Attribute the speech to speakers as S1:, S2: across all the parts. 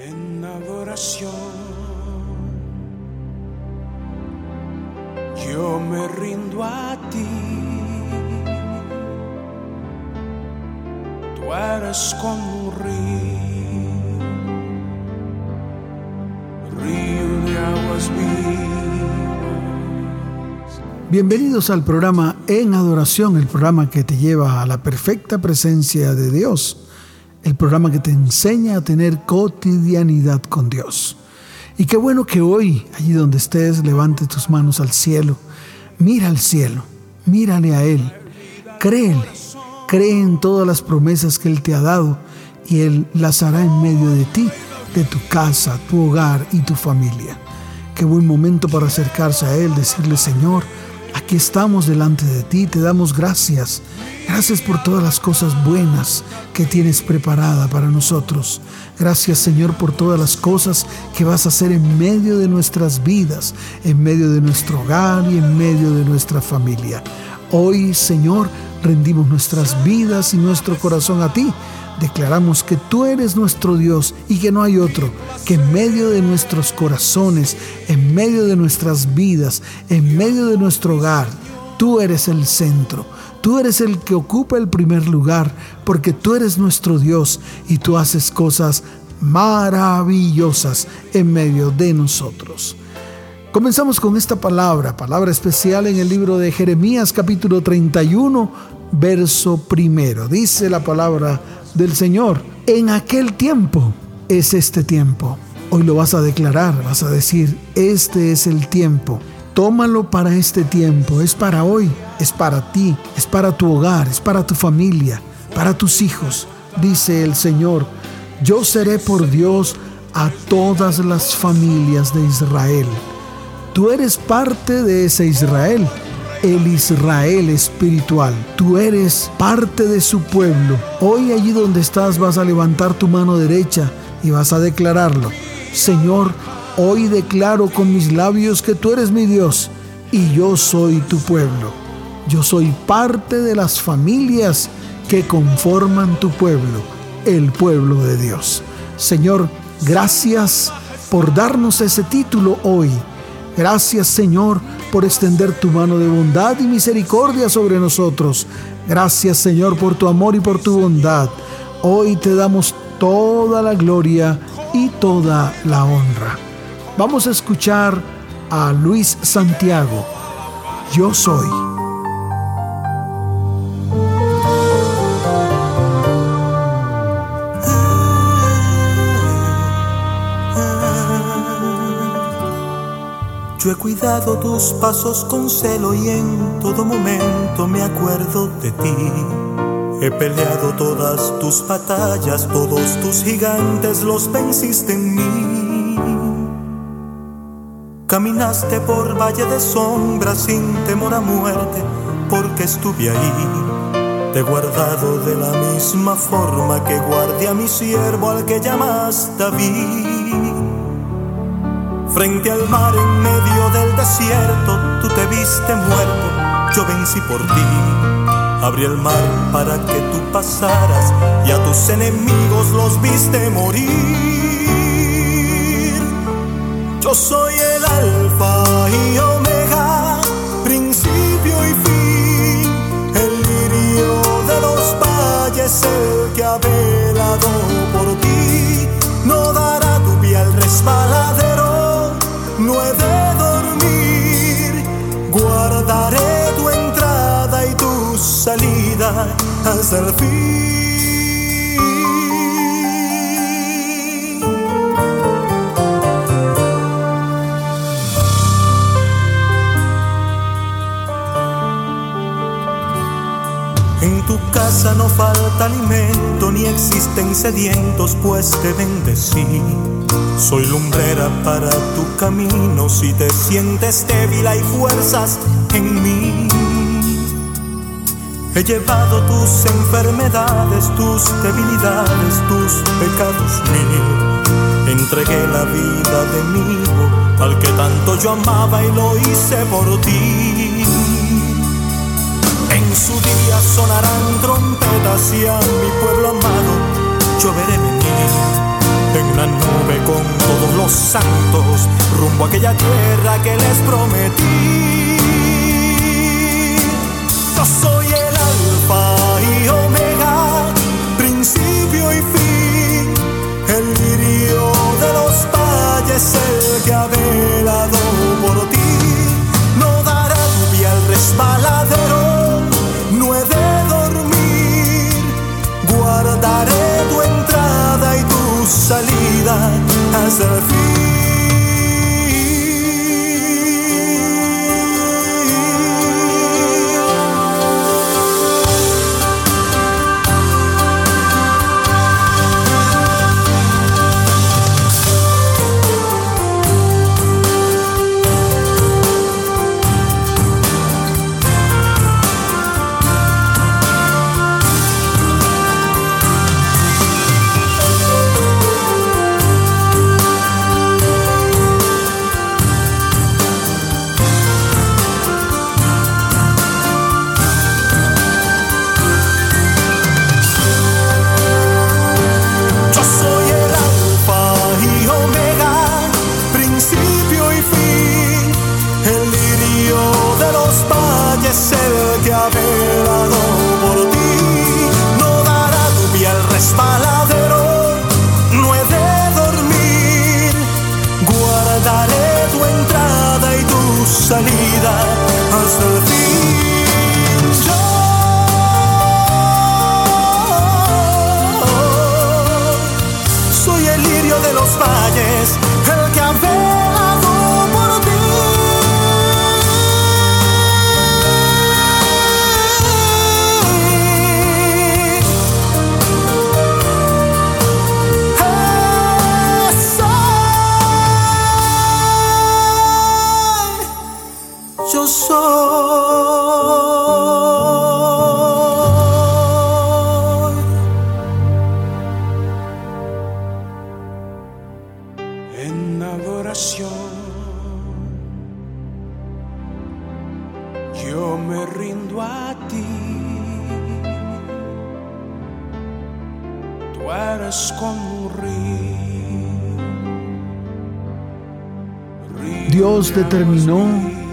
S1: en adoración. Yo me rindo a ti. Tú eres como un río, río de aguas vivas.
S2: Bienvenidos al programa En Adoración, el programa que te lleva a la perfecta presencia de Dios el programa que te enseña a tener cotidianidad con Dios. Y qué bueno que hoy, allí donde estés, levantes tus manos al cielo, mira al cielo, mírale a Él, créele, cree en todas las promesas que Él te ha dado y Él las hará en medio de ti, de tu casa, tu hogar y tu familia. Qué buen momento para acercarse a Él, decirle, Señor, aquí estamos delante de ti, te damos gracias Gracias por todas las cosas buenas que tienes preparada para nosotros. Gracias Señor por todas las cosas que vas a hacer en medio de nuestras vidas, en medio de nuestro hogar y en medio de nuestra familia. Hoy Señor rendimos nuestras vidas y nuestro corazón a ti. Declaramos que tú eres nuestro Dios y que no hay otro, que en medio de nuestros corazones, en medio de nuestras vidas, en medio de nuestro hogar, tú eres el centro Tú eres el que ocupa el primer lugar porque tú eres nuestro Dios y tú haces cosas maravillosas en medio de nosotros. Comenzamos con esta palabra, palabra especial en el libro de Jeremías capítulo 31, verso primero. Dice la palabra del Señor, en aquel tiempo es este tiempo. Hoy lo vas a declarar, vas a decir, este es el tiempo Tómalo para este tiempo, es para hoy, es para ti, es para tu hogar, es para tu familia, para tus hijos. Dice el Señor, yo seré por Dios a todas las familias de Israel. Tú eres parte de ese Israel, el Israel espiritual. Tú eres parte de su pueblo. Hoy allí donde estás vas a levantar tu mano derecha y vas a declararlo. Señor, Hoy declaro con mis labios que tú eres mi Dios y yo soy tu pueblo. Yo soy parte de las familias que conforman tu pueblo, el pueblo de Dios. Señor, gracias por darnos ese título hoy. Gracias Señor por extender tu mano de bondad y misericordia sobre nosotros. Gracias Señor por tu amor y por tu bondad. Hoy te damos toda la gloria y toda la honra. Vamos a escuchar a Luis Santiago. Yo soy.
S3: Yo he cuidado tus pasos con celo y en todo momento me acuerdo de ti. He peleado todas tus batallas, todos tus gigantes los venciste en mí. Caminaste por valle de sombra sin temor a muerte, porque estuve ahí. Te he guardado de la misma forma que guardé a mi siervo al que llamas David. Frente al mar en medio del desierto, tú te viste muerto, yo vencí por ti. Abrí el mar para que tú pasaras y a tus enemigos los viste morir. Yo soy el fin. casa no falta alimento ni existen sedientos, pues te bendecí. Soy lumbrera para tu camino, si te sientes débil hay fuerzas en mí. He llevado tus enfermedades, tus debilidades, tus pecados mil. Entregué la vida de mi hijo al que tanto yo amaba y lo hice por ti. En su día sonarán trompetas y a mi pueblo amado yo veré venir en la nube con todos los santos rumbo a aquella tierra que les prometí. Yo soy el omega, principio y fin, el lirio de los valles, el que ha velado por ti. No dará lluvia al resbaladero, no he de dormir, guardaré tu entrada y tu salida hasta el fin.
S2: Dios
S4: de
S2: determinó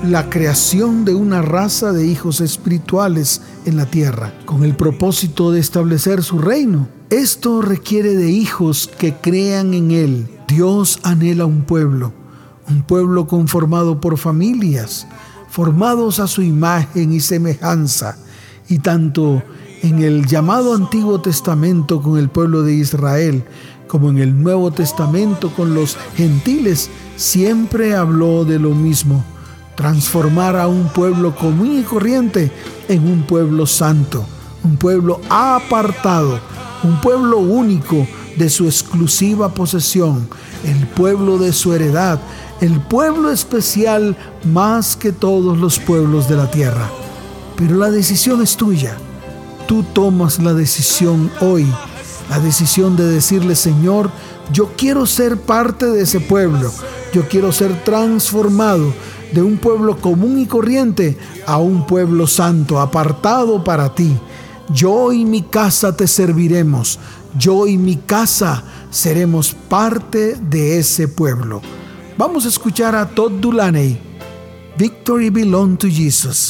S2: la creación de una raza de hijos espirituales en la tierra, con el propósito de establecer su reino. Esto requiere de hijos que crean en Él. Dios anhela un pueblo, un pueblo conformado por familias, formados a su imagen y semejanza, y tanto en el llamado Antiguo Testamento con el pueblo de Israel, como en el Nuevo Testamento con los gentiles, siempre habló de lo mismo, transformar a un pueblo común y corriente en un pueblo santo, un pueblo apartado, un pueblo único de su exclusiva posesión, el pueblo de su heredad, el pueblo especial más que todos los pueblos de la tierra. Pero la decisión es tuya. Tú tomas la decisión hoy, la decisión de decirle, Señor, yo quiero ser parte de ese pueblo, yo quiero ser transformado de un pueblo común y corriente a un pueblo santo, apartado para ti. Yo y mi casa te serviremos, yo y mi casa seremos parte de ese pueblo. Vamos a escuchar a Todd Dulaney. Victory belong to Jesus.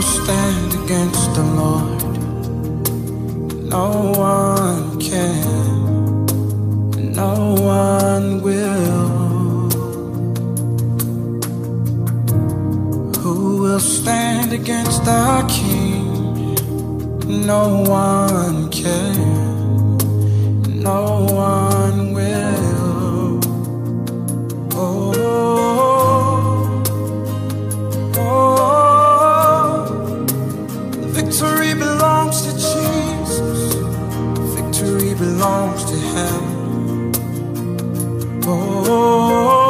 S4: Stand against the Lord? No one can, no one will. Who will stand against the King? No one can, no one will. Oh, Oh,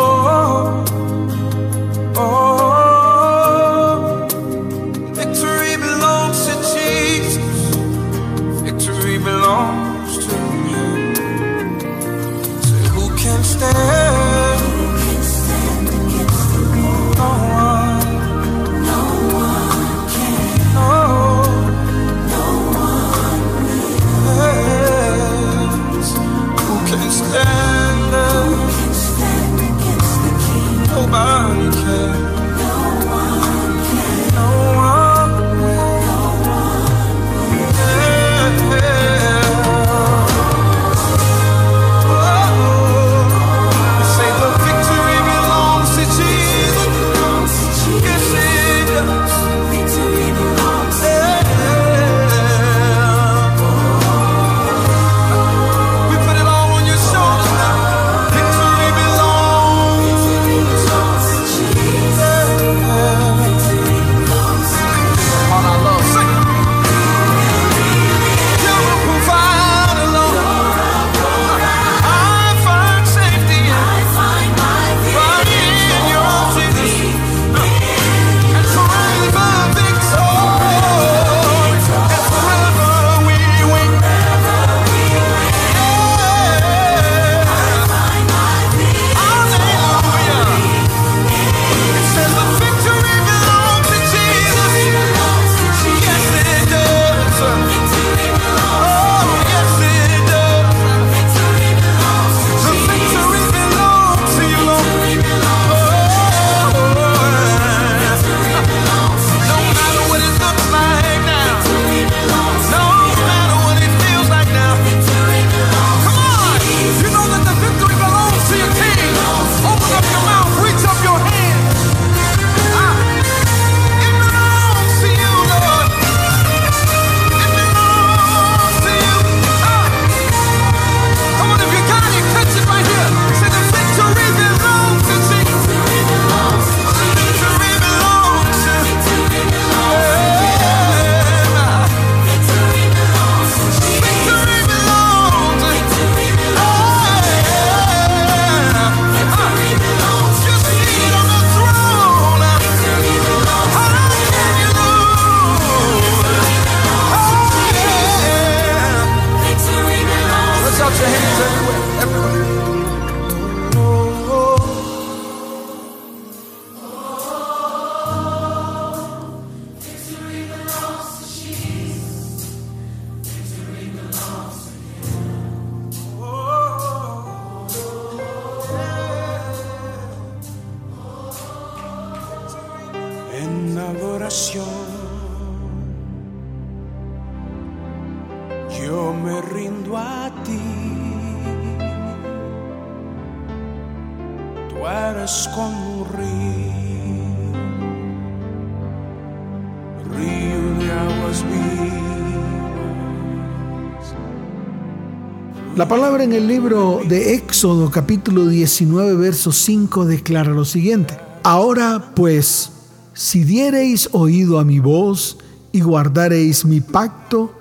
S2: La palabra en el libro de Éxodo capítulo 19 verso 5 declara lo siguiente. Ahora pues, si diereis oído a mi voz y guardareis mi pacto,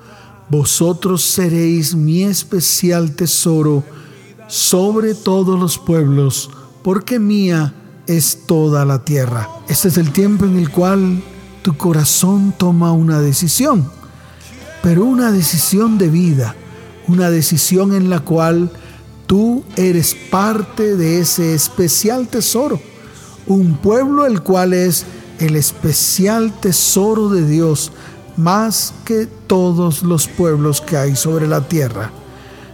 S2: vosotros seréis mi especial tesoro sobre todos los pueblos, porque mía es toda la tierra. Este es el tiempo en el cual tu corazón toma una decisión, pero una decisión de vida, una decisión en la cual tú eres parte de ese especial tesoro, un pueblo el cual es el especial tesoro de Dios más que todos los pueblos que hay sobre la tierra.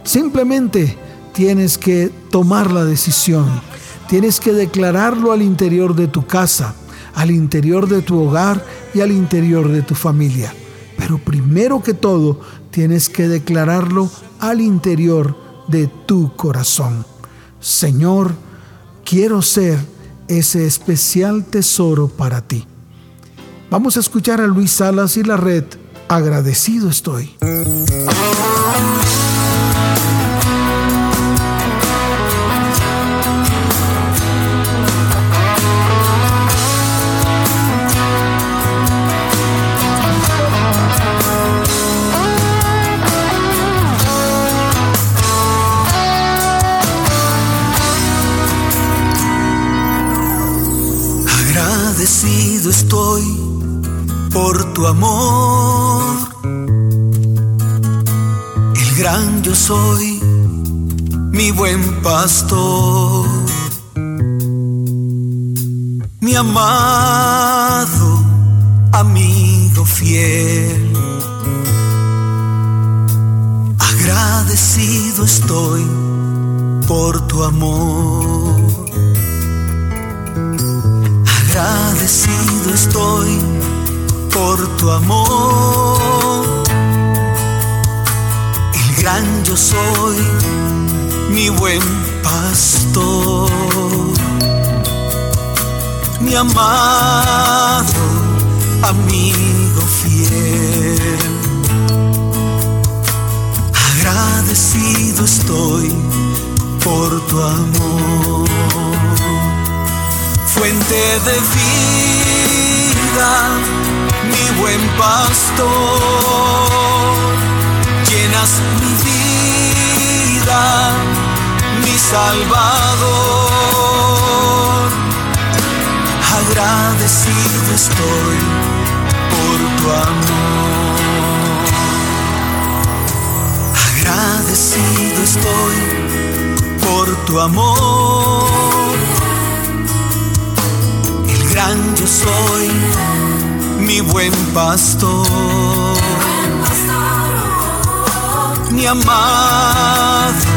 S2: Simplemente tienes que tomar la decisión, tienes que declararlo al interior de tu casa, al interior de tu hogar y al interior de tu familia. Pero primero que todo, tienes que declararlo al interior de tu corazón. Señor, quiero ser ese especial tesoro para ti. Vamos a escuchar a Luis Salas y la red. Agradecido estoy.
S3: Tu amor. El gran yo soy, mi buen pastor. Mi amado amigo fiel. Agradecido estoy por tu amor. Agradecido estoy por tu amor. El gran yo soy, mi buen pastor. Mi amado amigo fiel. Agradecido estoy por tu amor fuente de vida, mi buen pastor, llenas mi vida, mi salvador. Agradecido estoy por tu amor. Agradecido estoy por tu amor gran yo soy, mi buen pastor, mi amado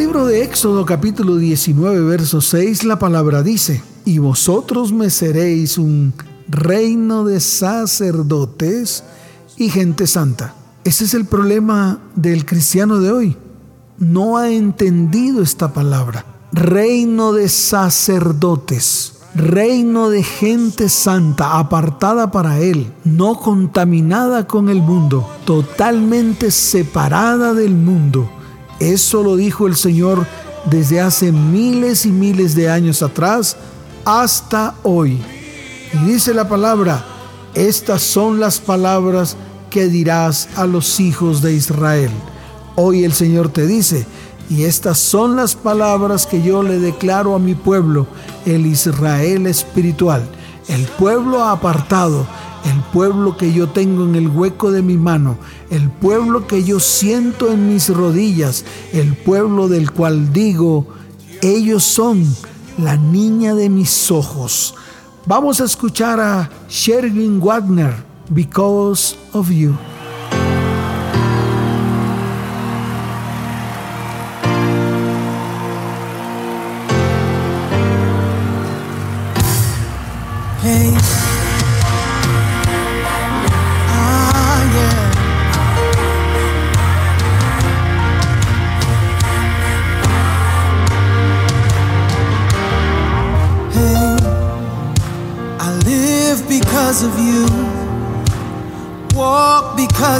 S2: libro de Éxodo capítulo 19, verso 6, la palabra dice, y vosotros me seréis un reino de sacerdotes y gente santa. Ese es el problema del cristiano de hoy. No ha entendido esta palabra. Reino de sacerdotes, reino de gente santa, apartada para Él, no contaminada con el mundo, totalmente separada del mundo. Eso lo dijo el Señor desde hace miles y miles de años atrás hasta hoy. Y dice la palabra, estas son las palabras que dirás a los hijos de Israel. Hoy el Señor te dice, y estas son las palabras que yo le declaro a mi pueblo, el Israel espiritual, el pueblo apartado, el pueblo que yo tengo en el hueco de mi mano, el pueblo que yo siento en mis rodillas, el pueblo del cual digo, ellos son la niña de mis ojos. Vamos a escuchar a Sherwin Wagner, Because of You.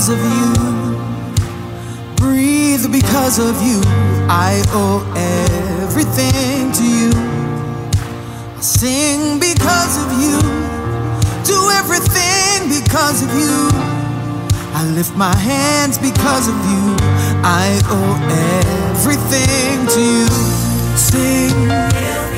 S5: Because of you. Breathe because of you. I owe everything to you. I sing because of you, do everything because of you. I lift my hands because of you. I owe everything to you. Sing.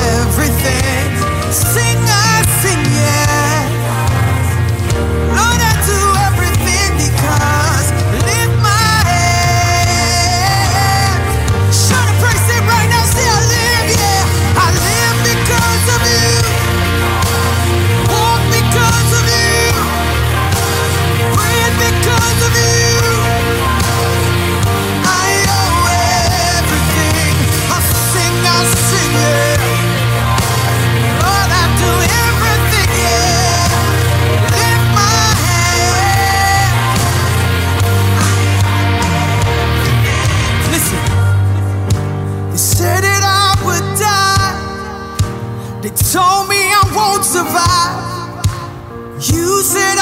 S5: everything. Sing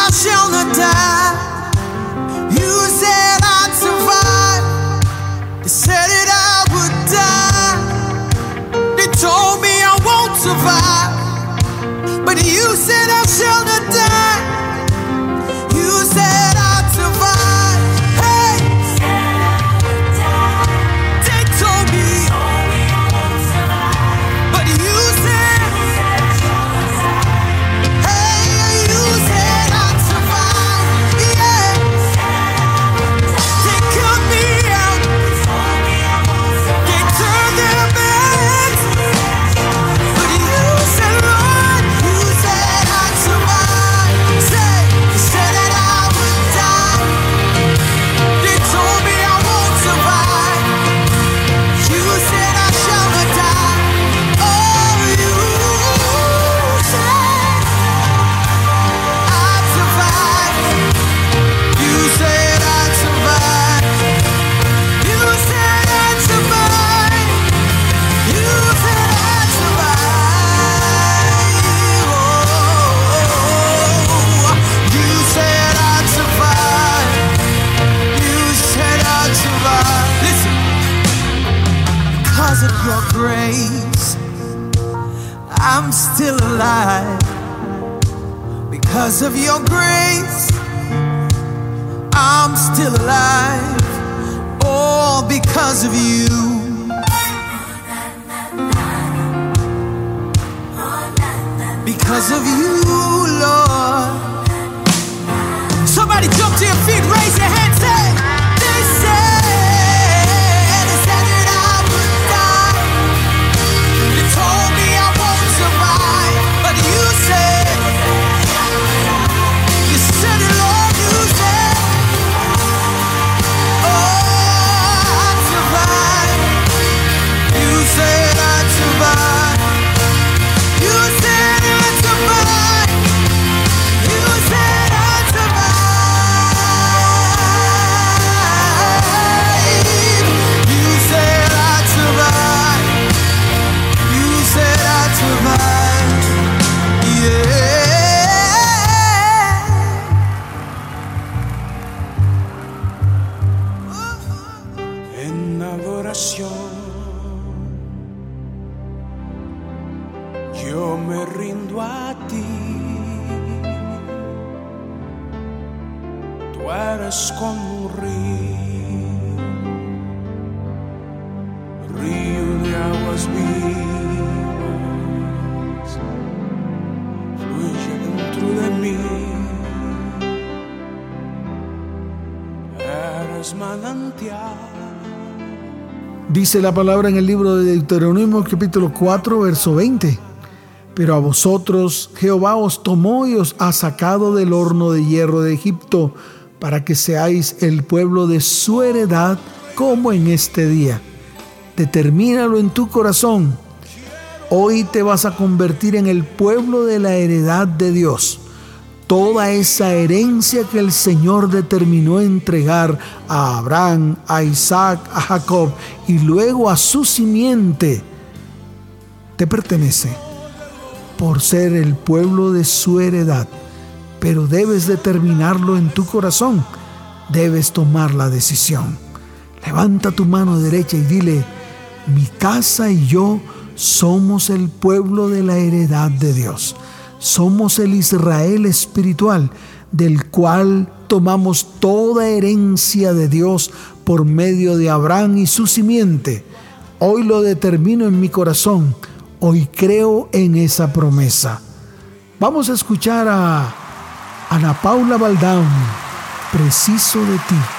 S5: I shall not die. You said I'd survive. They said that I would die. They told me I won't survive. But you said I shall alive. Because of your grace, I'm still alive. All because of you. Because of you,
S2: Dice la palabra en el libro de Deuteronomio capítulo 4, verso 20. Pero a vosotros Jehová os tomó y os ha sacado del horno de hierro de Egipto para que seáis el pueblo de su heredad como en este día. Determínalo en tu corazón. Hoy te vas a convertir en el pueblo de la heredad de Dios. Toda esa herencia que el Señor determinó entregar a Abraham, a Isaac, a Jacob y luego a su simiente, te pertenece por ser el pueblo de su heredad. Pero debes determinarlo en tu corazón. Debes tomar la decisión. Levanta tu mano derecha y dile, mi casa y yo somos el pueblo de la heredad de Dios. Somos el Israel espiritual del cual tomamos toda herencia de Dios por medio de Abraham y su simiente. Hoy lo determino en mi corazón. Hoy creo en esa promesa. Vamos a escuchar a Ana Paula Baldán, preciso de ti.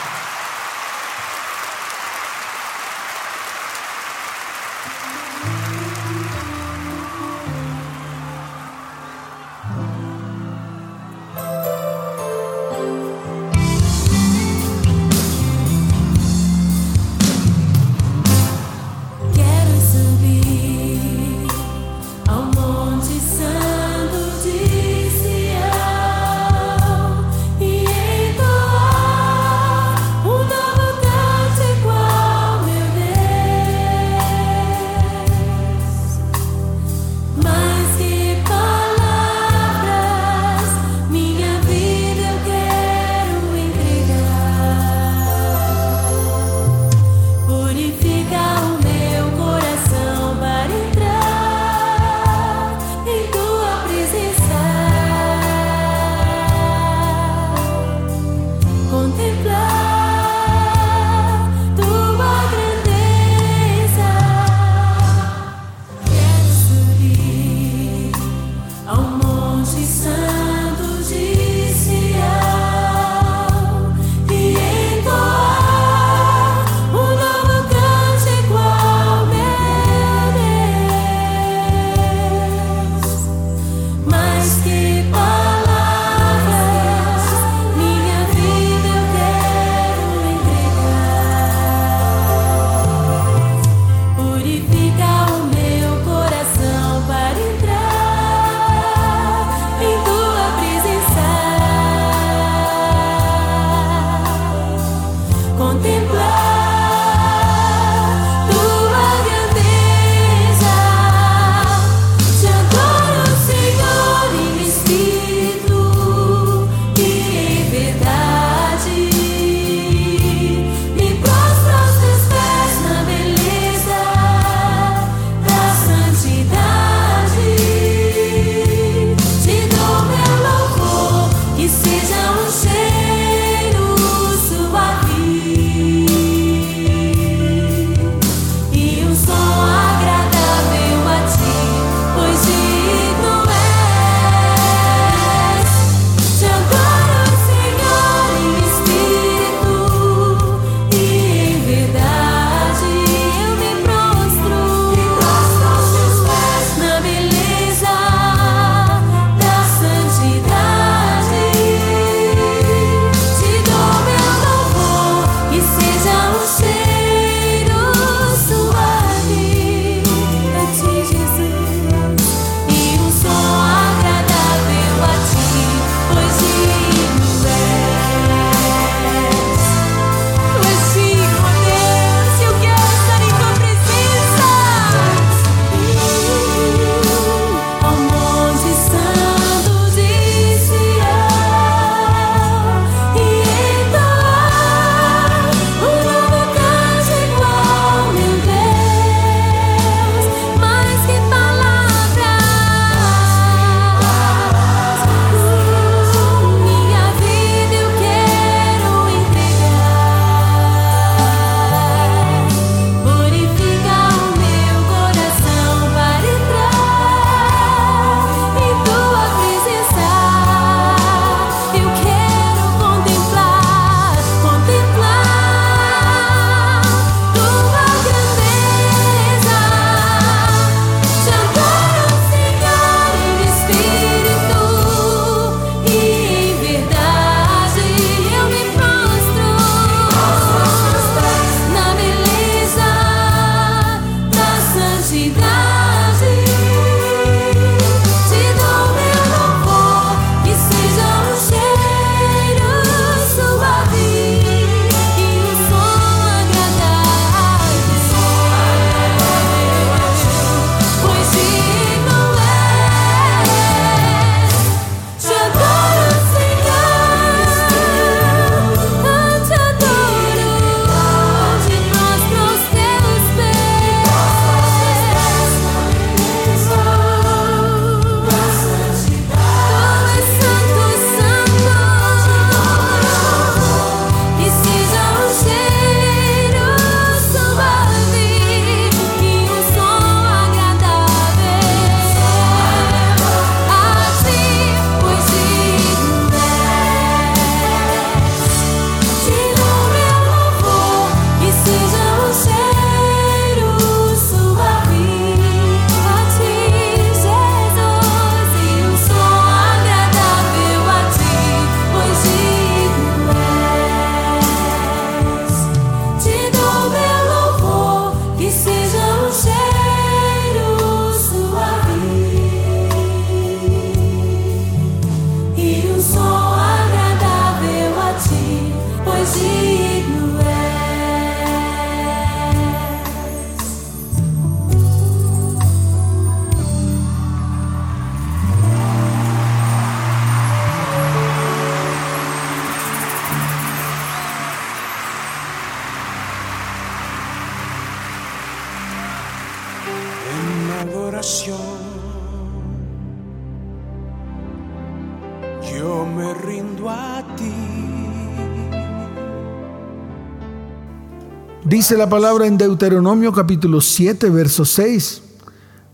S2: La palabra en Deuteronomio capítulo 7, verso 6,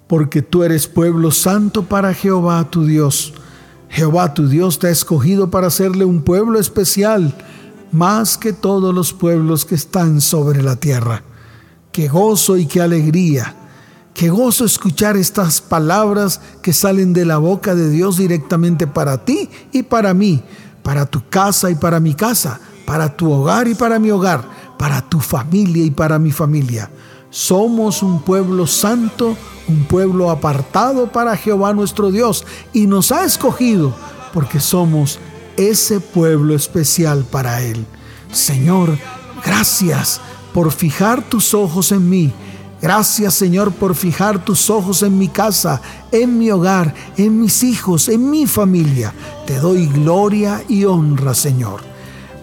S2: porque tú eres pueblo santo para Jehová tu Dios. Jehová tu Dios te ha escogido para hacerle un pueblo especial, más que todos los pueblos que están sobre la tierra. Qué gozo y qué alegría. Qué gozo escuchar estas palabras que salen de la boca de Dios directamente para ti y para mí, para tu casa y para mi casa, para tu hogar y para mi hogar, para tu familia y para mi familia. Somos un pueblo santo, un pueblo apartado para Jehová nuestro Dios y nos ha escogido porque somos ese pueblo especial para Él. Señor, gracias por fijar tus ojos en mí. Gracias Señor por fijar tus ojos en mi casa, en mi hogar, en mis hijos, en mi familia. Te doy gloria y honra Señor.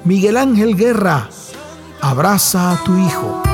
S2: Miguel Ángel Guerra,
S1: abraza a tu hijo.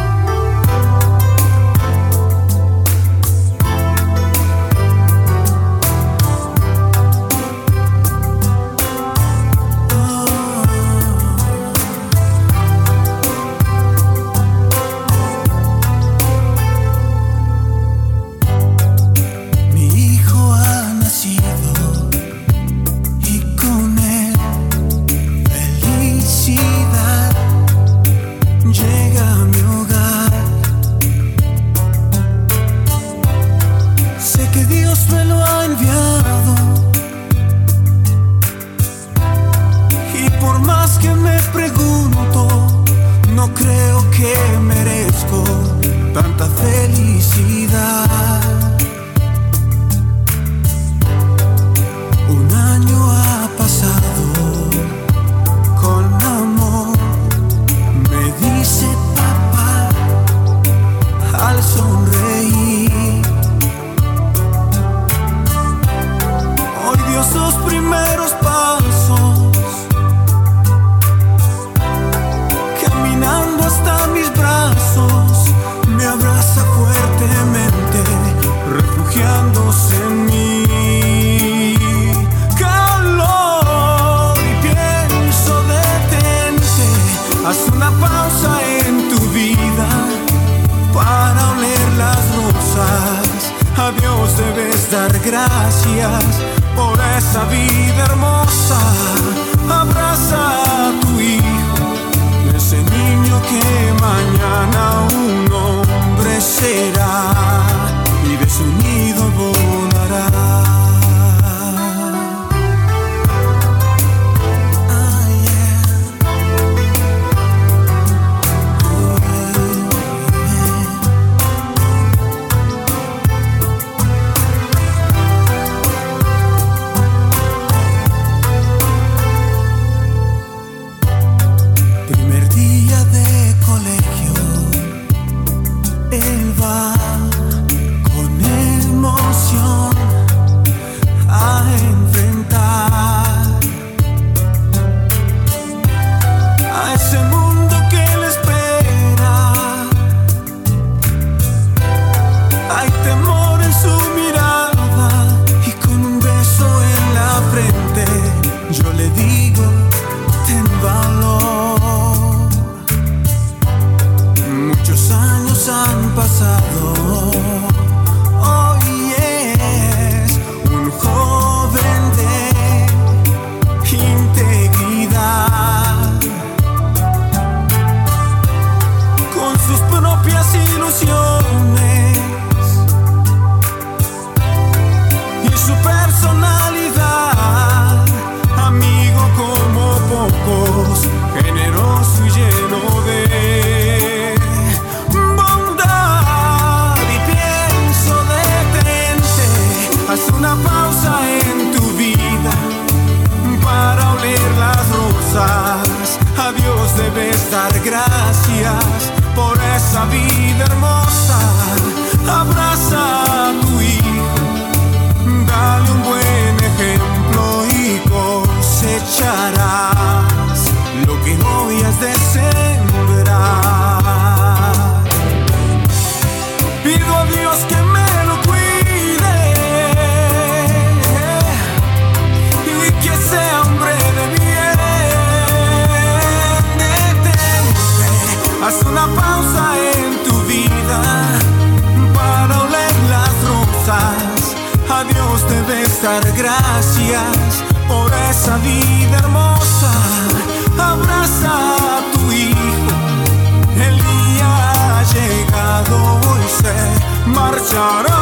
S1: Se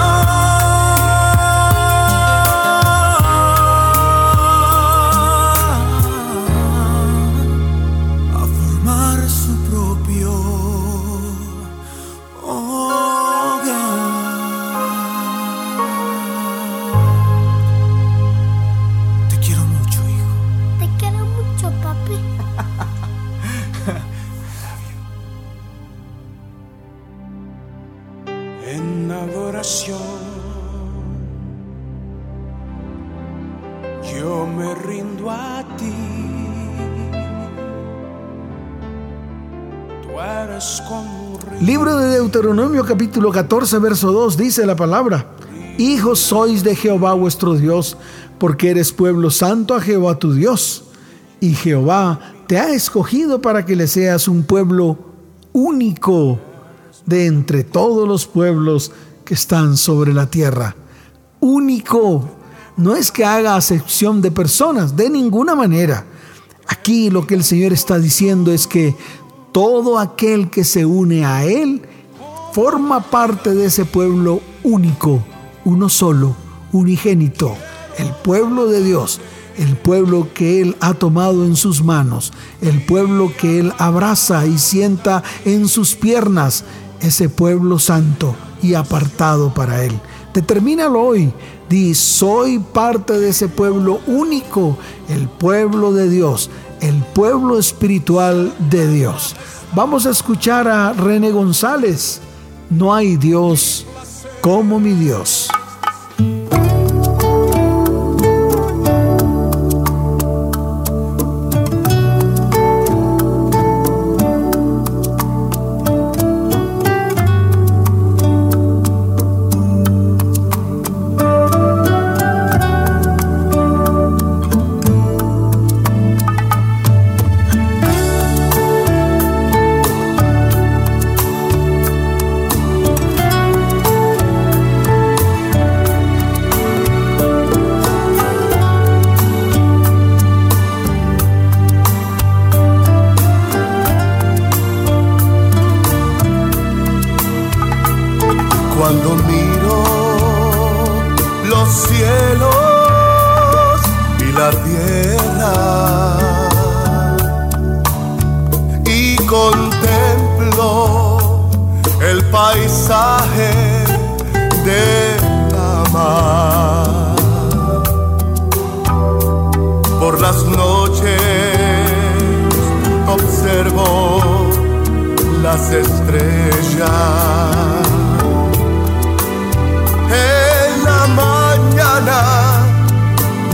S2: Capítulo 14, verso 2 dice la palabra, Hijos sois de Jehová vuestro Dios, porque eres pueblo santo a Jehová tu Dios. Y Jehová te ha escogido para que le seas un pueblo único de entre todos los pueblos que están sobre la tierra. Único. No es que haga acepción de personas, de ninguna manera. Aquí lo que el Señor está diciendo es que todo aquel que se une a Él forma parte de ese pueblo único, uno solo, unigénito, el pueblo de Dios, el pueblo que Él ha tomado en sus manos, el pueblo que Él abraza y sienta en sus piernas, ese pueblo santo y apartado para Él. Determínalo hoy. Di, soy parte de ese pueblo único, el pueblo de Dios, el pueblo espiritual de Dios. Vamos a escuchar a René González. No hay Dios como mi Dios.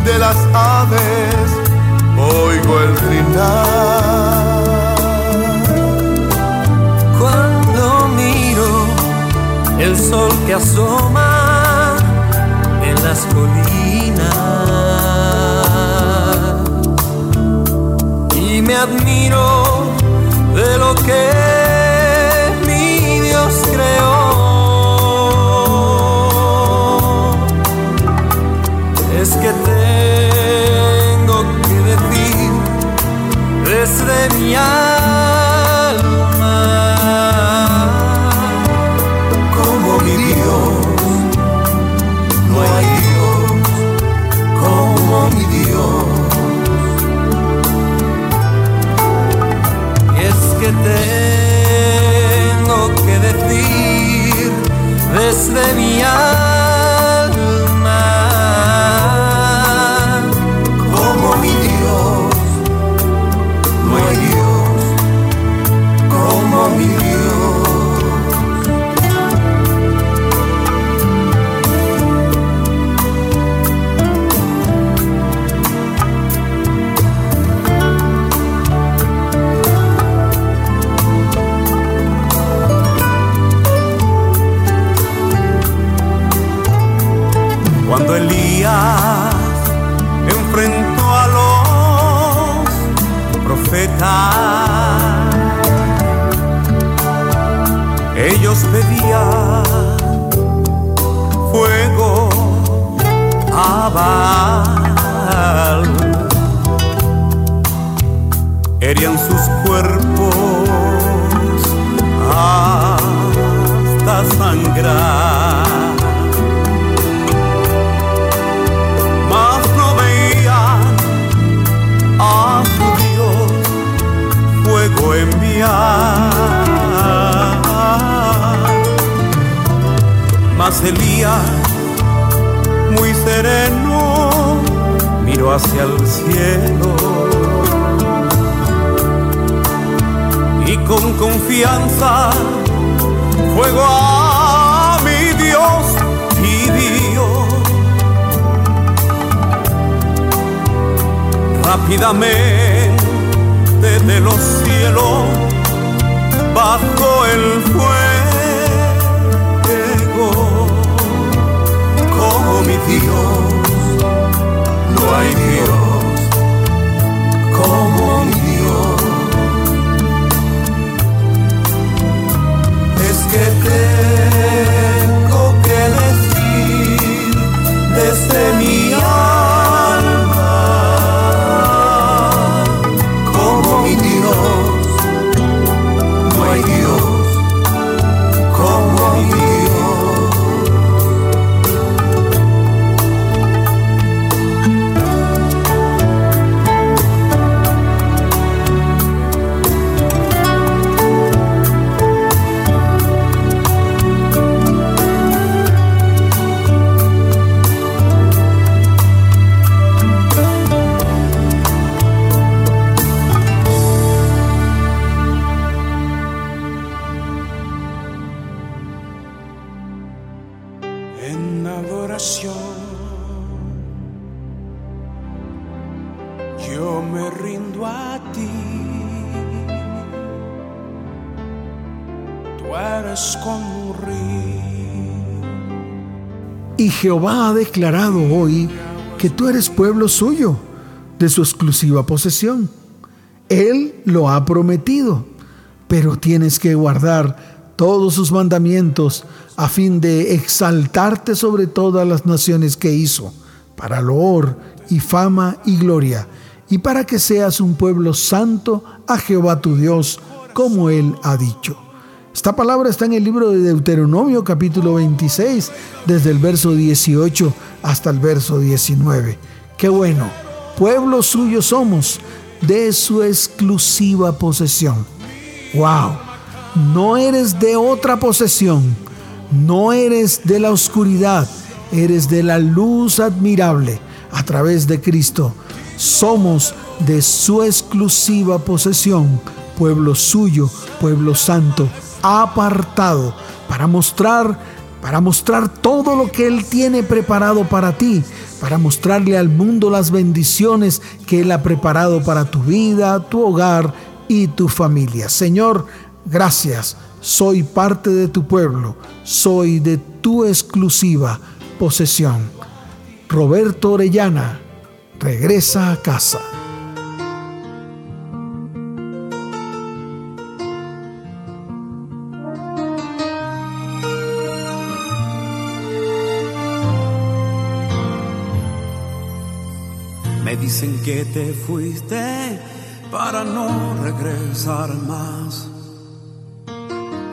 S3: De las aves oigo el trinar.
S6: Cuando miro el sol que asoma en las colinas y me admiro de lo que desde mi alma
S1: Pedían fuego a Baal. Herían sus cuerpos
S7: Yo me rindo a ti. Tú eres como río.
S2: Y Jehová ha declarado hoy que tú eres pueblo suyo, de su exclusiva posesión. Él lo ha prometido, pero tienes que guardar todos sus mandamientos a fin de exaltarte sobre todas las naciones que hizo, para loor y fama y gloria, y para que seas un pueblo santo a Jehová tu Dios, como Él ha dicho. Esta palabra está en el libro de Deuteronomio capítulo 26, desde el verso 18 hasta el verso 19. Qué bueno, pueblo suyo somos, de su exclusiva posesión. ¡Wow! No eres de otra posesión, no eres de la oscuridad, eres de la luz admirable a través de Cristo. Somos de su exclusiva posesión, pueblo suyo, pueblo santo, apartado para mostrar para mostrar todo lo que él tiene preparado para ti, para mostrarle al mundo las bendiciones que él ha preparado para tu vida, tu hogar y tu familia. Señor, gracias. Soy parte de tu pueblo, soy de tu exclusiva posesión. Roberto Orellana, regresa a casa.
S1: Me dicen que te fuiste para no regresar más.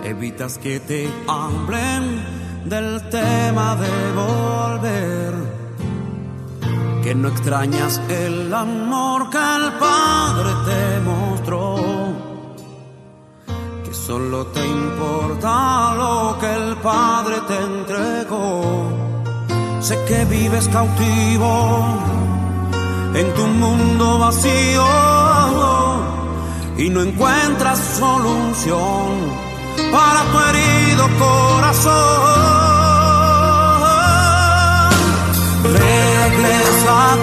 S1: Evitas que te hablen del tema de volver. Que no extrañas el amor que el Padre te mostró. Que solo te importa lo que el Padre te entregó. Sé que vives cautivo en tu mundo vacío y no encuentras solución para tu herido corazón.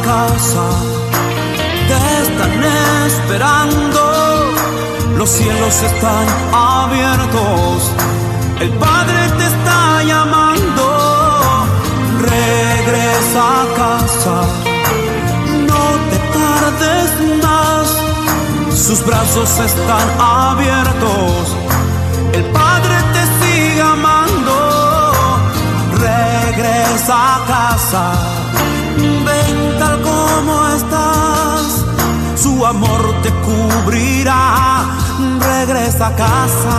S1: Casa, te están esperando, los cielos están abiertos, el Padre te está llamando. Regresa a casa tardes más. Sus brazos están abiertos. El Padre su amor te cubrirá. Regresa a casa.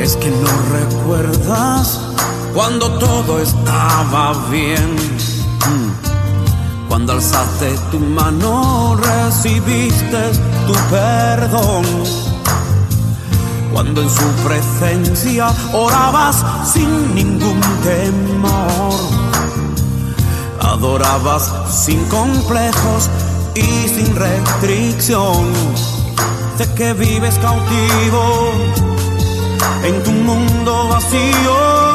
S1: Es que no recuerdas cuando todo estaba bien. Cuando alzaste tu mano recibiste tu perdón. Cuando en su presencia orabas sin ningún temor. Adorabas sin complejos y sin restricción. Sé que vives cautivo en tu mundo vacío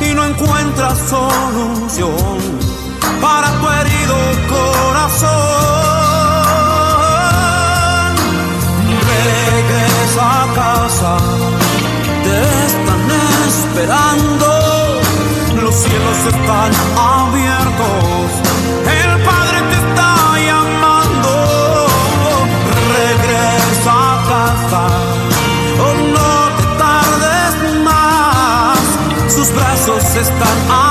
S1: y no encuentras solución para tu herido corazón. A casa, te están esperando, los cielos están abiertos, el Padre te está llamando. Regresa a casa. Oh, no te tardes más, sus brazos están abiertos,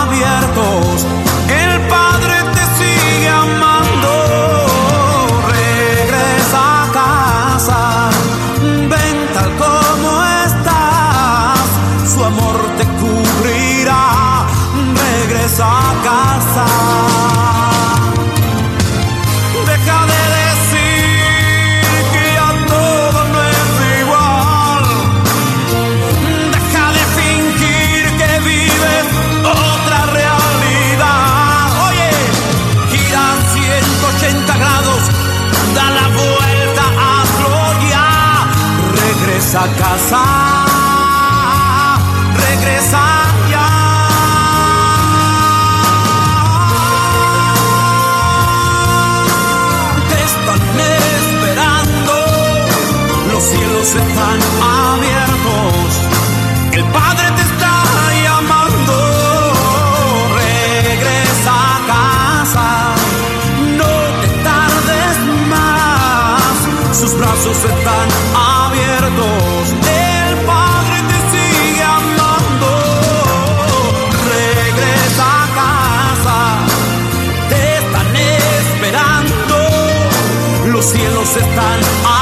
S1: cielos están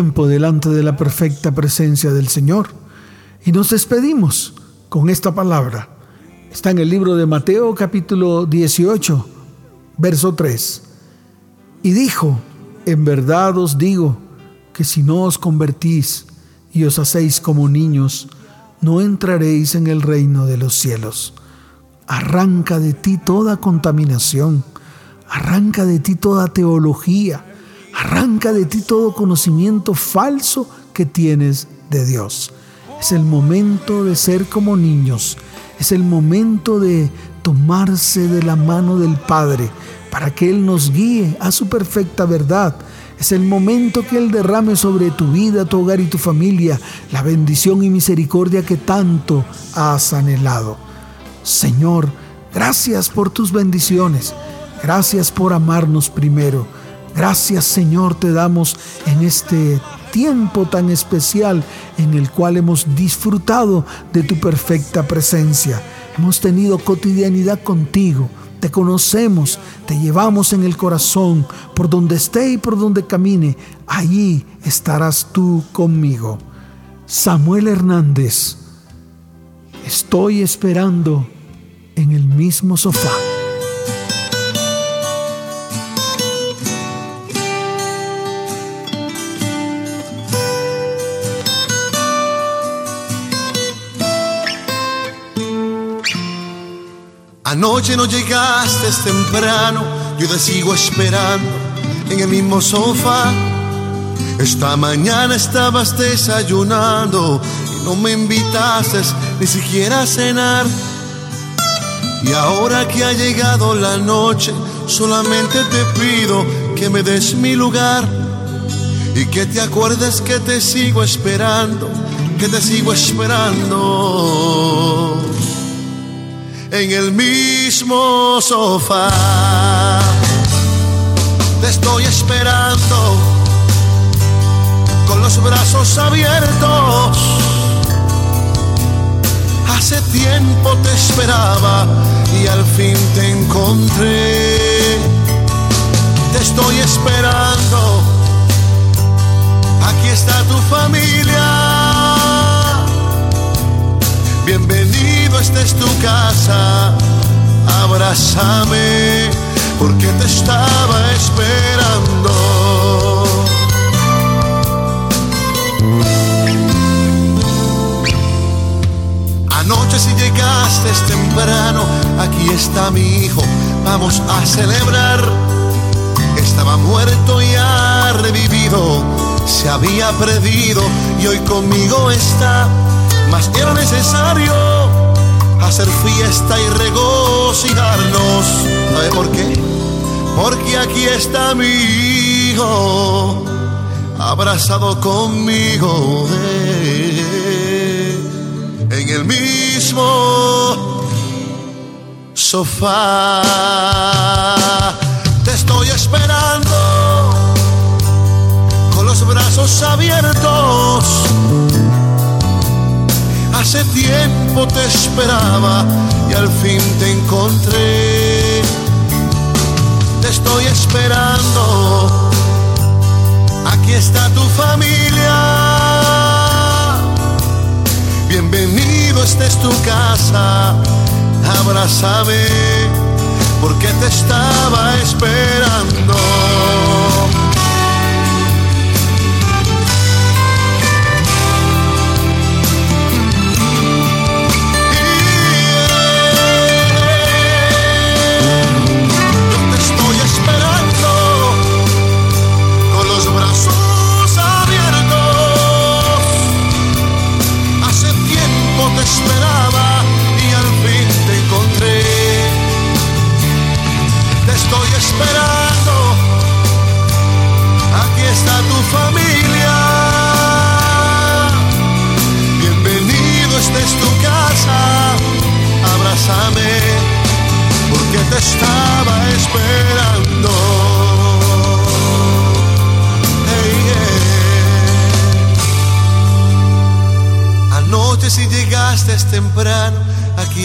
S2: delante de la perfecta presencia del Señor. Y nos despedimos con esta palabra. Está en el libro de Mateo capítulo 18, verso 3. Y dijo, en verdad os digo que si no os convertís y os hacéis como niños, no entraréis en el reino de los cielos. Arranca de ti toda contaminación, arranca de ti toda teología, arranca de ti todo conocimiento falso que tienes de Dios. Es el momento de ser como niños, es el momento de tomarse de la mano del Padre para que Él nos guíe a su perfecta verdad. Es el momento que Él derrame sobre tu vida, tu hogar y tu familia la bendición y misericordia que tanto has anhelado. Señor, gracias por tus bendiciones. Gracias por amarnos primero. Gracias Señor te damos en este tiempo tan especial en el cual hemos disfrutado de tu perfecta presencia. Hemos tenido cotidianidad contigo. Te conocemos, te llevamos en el corazón, por donde esté y por donde camine, allí estarás tú conmigo. Samuel Hernández. Estoy esperando en el mismo sofá.
S8: Anoche no llegaste temprano, yo te sigo esperando en el mismo sofá. Esta mañana estabas desayunando y no me invitaste ni siquiera a cenar. Y ahora que ha llegado la noche, solamente te pido que me des mi lugar y que te acuerdes que te sigo esperando, que te sigo esperando en el mismo sofá. Te estoy esperando con los brazos abiertos. Hace tiempo te esperaba y al fin te encontré. Te estoy esperando. Aquí está tu familia Bienvenido, esta es tu casa. Abrázame porque te estaba esperando. Anoche si llegaste temprano, aquí está mi hijo, vamos a celebrar. Estaba muerto y ha revivido, se había perdido y hoy conmigo está mas era necesario hacer fiesta y regocijarnos. ¿Sabe por qué? Porque aquí está mi hijo, abrazado conmigo eh, en el mismo sofá. Te estoy esperando con los brazos abiertos Hace tiempo te esperaba y al fin te encontré. Te estoy esperando. Aquí está tu familia. Bienvenido, esta es tu casa. Abrázame porque te estaba esperando.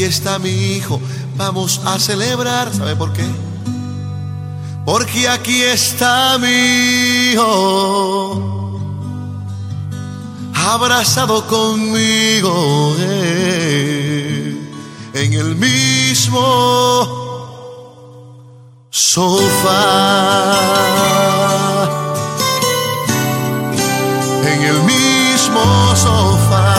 S8: Está mi hijo, vamos a celebrar. ¿Sabe por qué? Porque aquí está mi hijo, abrazado conmigo eh, en el mismo sofá. En el mismo sofá.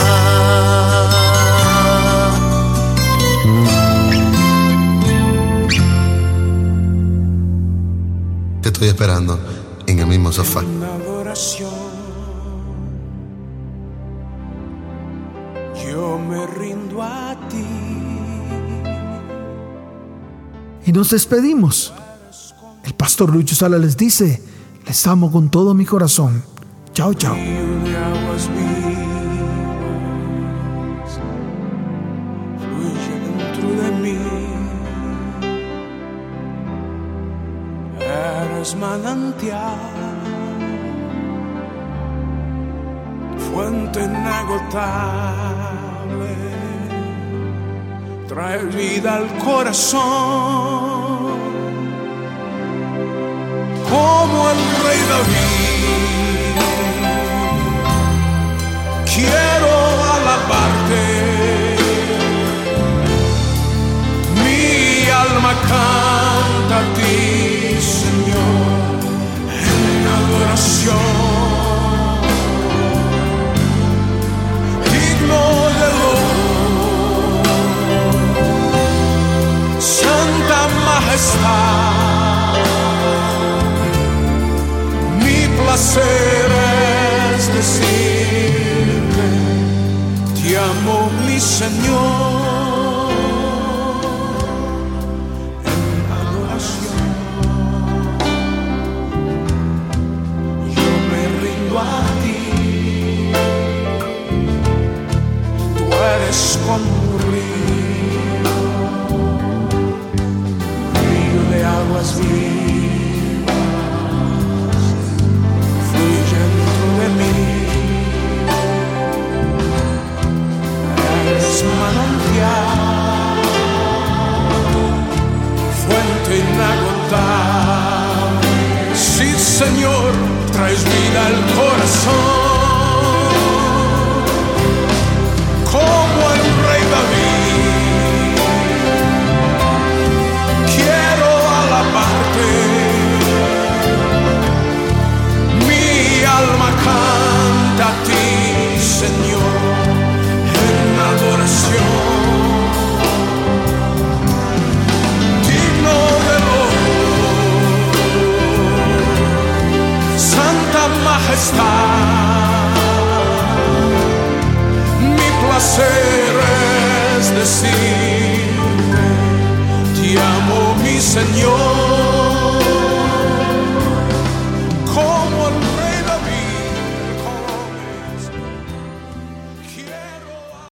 S8: estoy esperando en el mismo sofá.
S1: Yo me rindo a ti.
S2: Y nos despedimos. El pastor Lucho Sala les dice, les amo con todo mi corazón. Chao, chao.
S1: manantial, fuente inagotable, trae vida al corazón, como el rey David. Quiero
S7: alabarte, mi alma canta a ti.